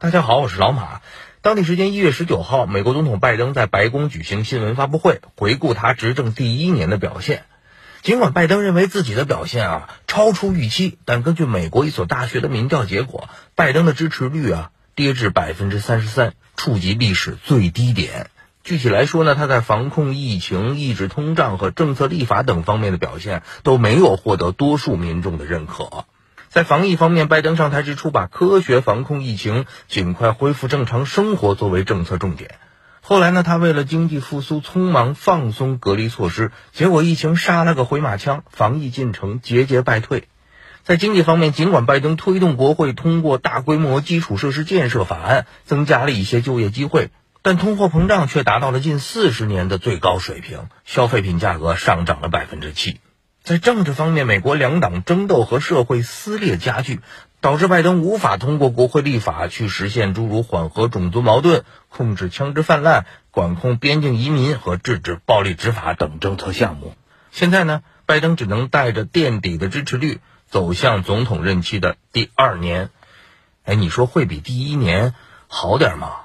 大家好，我是老马。当地时间一月十九号，美国总统拜登在白宫举行新闻发布会，回顾他执政第一年的表现。尽管拜登认为自己的表现啊超出预期，但根据美国一所大学的民调结果，拜登的支持率啊跌至百分之三十三，触及历史最低点。具体来说呢，他在防控疫情、抑制通胀和政策立法等方面的表现都没有获得多数民众的认可。在防疫方面，拜登上台之初把科学防控疫情、尽快恢复正常生活作为政策重点。后来呢，他为了经济复苏，匆忙放松隔离措施，结果疫情杀了个回马枪，防疫进程节节败退。在经济方面，尽管拜登推动国会通过大规模基础设施建设法案，增加了一些就业机会，但通货膨胀却达到了近四十年的最高水平，消费品价格上涨了百分之七。在政治方面，美国两党争斗和社会撕裂加剧，导致拜登无法通过国会立法去实现诸如缓和种族矛盾、控制枪支泛滥、管控边境移民和制止暴力执法等政策项目。现在呢，拜登只能带着垫底的支持率走向总统任期的第二年。哎，你说会比第一年好点吗？